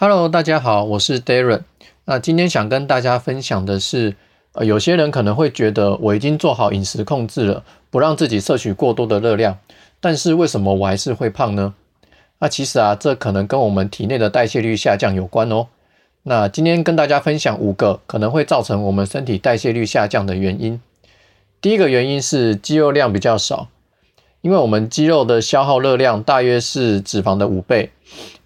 Hello，大家好，我是 Darren。那今天想跟大家分享的是，呃，有些人可能会觉得我已经做好饮食控制了，不让自己摄取过多的热量，但是为什么我还是会胖呢？那其实啊，这可能跟我们体内的代谢率下降有关哦。那今天跟大家分享五个可能会造成我们身体代谢率下降的原因。第一个原因是肌肉量比较少。因为我们肌肉的消耗热量大约是脂肪的五倍，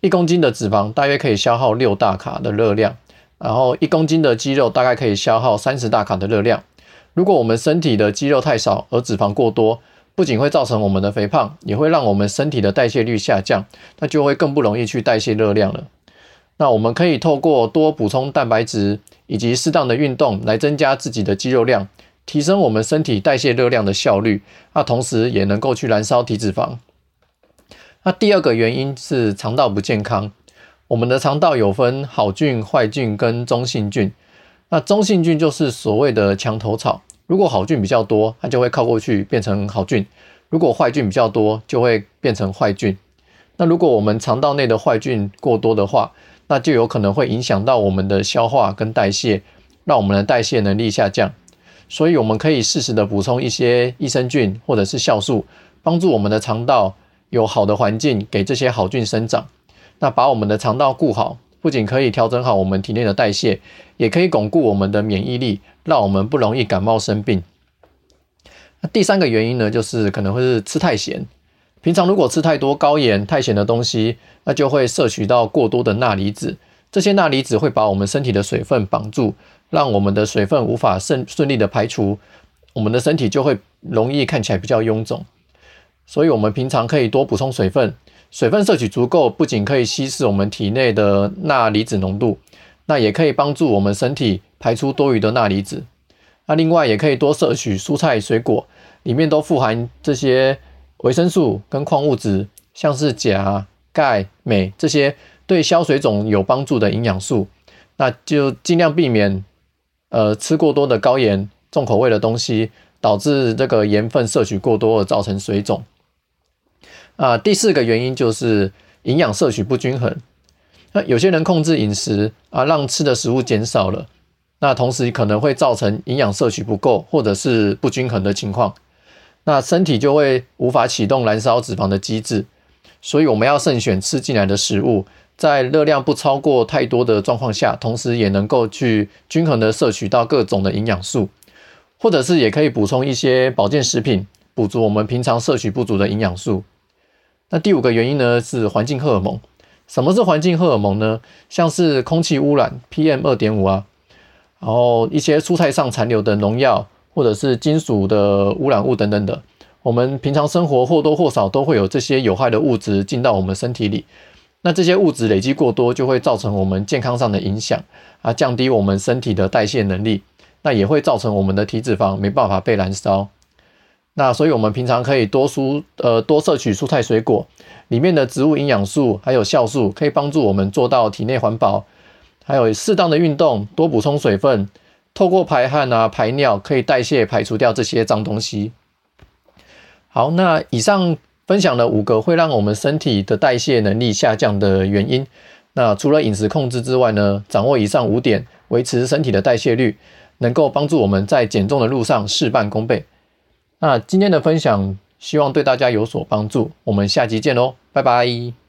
一公斤的脂肪大约可以消耗六大卡的热量，然后一公斤的肌肉大概可以消耗三十大卡的热量。如果我们身体的肌肉太少而脂肪过多，不仅会造成我们的肥胖，也会让我们身体的代谢率下降，那就会更不容易去代谢热量了。那我们可以透过多补充蛋白质以及适当的运动来增加自己的肌肉量。提升我们身体代谢热量的效率，那同时也能够去燃烧体脂肪。那第二个原因是肠道不健康。我们的肠道有分好菌、坏菌跟中性菌。那中性菌就是所谓的墙头草。如果好菌比较多，它就会靠过去变成好菌；如果坏菌比较多，就会变成坏菌。那如果我们肠道内的坏菌过多的话，那就有可能会影响到我们的消化跟代谢，让我们的代谢能力下降。所以我们可以适时的补充一些益生菌或者是酵素，帮助我们的肠道有好的环境给这些好菌生长。那把我们的肠道顾好，不仅可以调整好我们体内的代谢，也可以巩固我们的免疫力，让我们不容易感冒生病。那第三个原因呢，就是可能会是吃太咸。平常如果吃太多高盐、太咸的东西，那就会摄取到过多的钠离子。这些钠离子会把我们身体的水分绑住，让我们的水分无法顺顺利的排除，我们的身体就会容易看起来比较臃肿。所以，我们平常可以多补充水分，水分摄取足够，不仅可以稀释我们体内的钠离子浓度，那也可以帮助我们身体排出多余的钠离子。那另外，也可以多摄取蔬菜水果，里面都富含这些维生素跟矿物质，像是钾、钙、镁这些。对消水肿有帮助的营养素，那就尽量避免，呃，吃过多的高盐、重口味的东西，导致这个盐分摄取过多而造成水肿。啊，第四个原因就是营养摄取不均衡。那有些人控制饮食啊，让吃的食物减少了，那同时可能会造成营养摄取不够或者是不均衡的情况，那身体就会无法启动燃烧脂肪的机制。所以我们要慎选吃进来的食物。在热量不超过太多的状况下，同时也能够去均衡的摄取到各种的营养素，或者是也可以补充一些保健食品，补足我们平常摄取不足的营养素。那第五个原因呢是环境荷尔蒙。什么是环境荷尔蒙呢？像是空气污染 PM 二点五啊，然后一些蔬菜上残留的农药，或者是金属的污染物等等的。我们平常生活或多或少都会有这些有害的物质进到我们身体里。那这些物质累积过多，就会造成我们健康上的影响啊，降低我们身体的代谢能力，那也会造成我们的体脂肪没办法被燃烧。那所以，我们平常可以多蔬呃多摄取蔬菜水果里面的植物营养素，还有酵素，可以帮助我们做到体内环保。还有适当的运动，多补充水分，透过排汗啊排尿，可以代谢排除掉这些脏东西。好，那以上。分享了五个会让我们身体的代谢能力下降的原因。那除了饮食控制之外呢，掌握以上五点，维持身体的代谢率，能够帮助我们在减重的路上事半功倍。那今天的分享，希望对大家有所帮助。我们下集见喽，拜拜。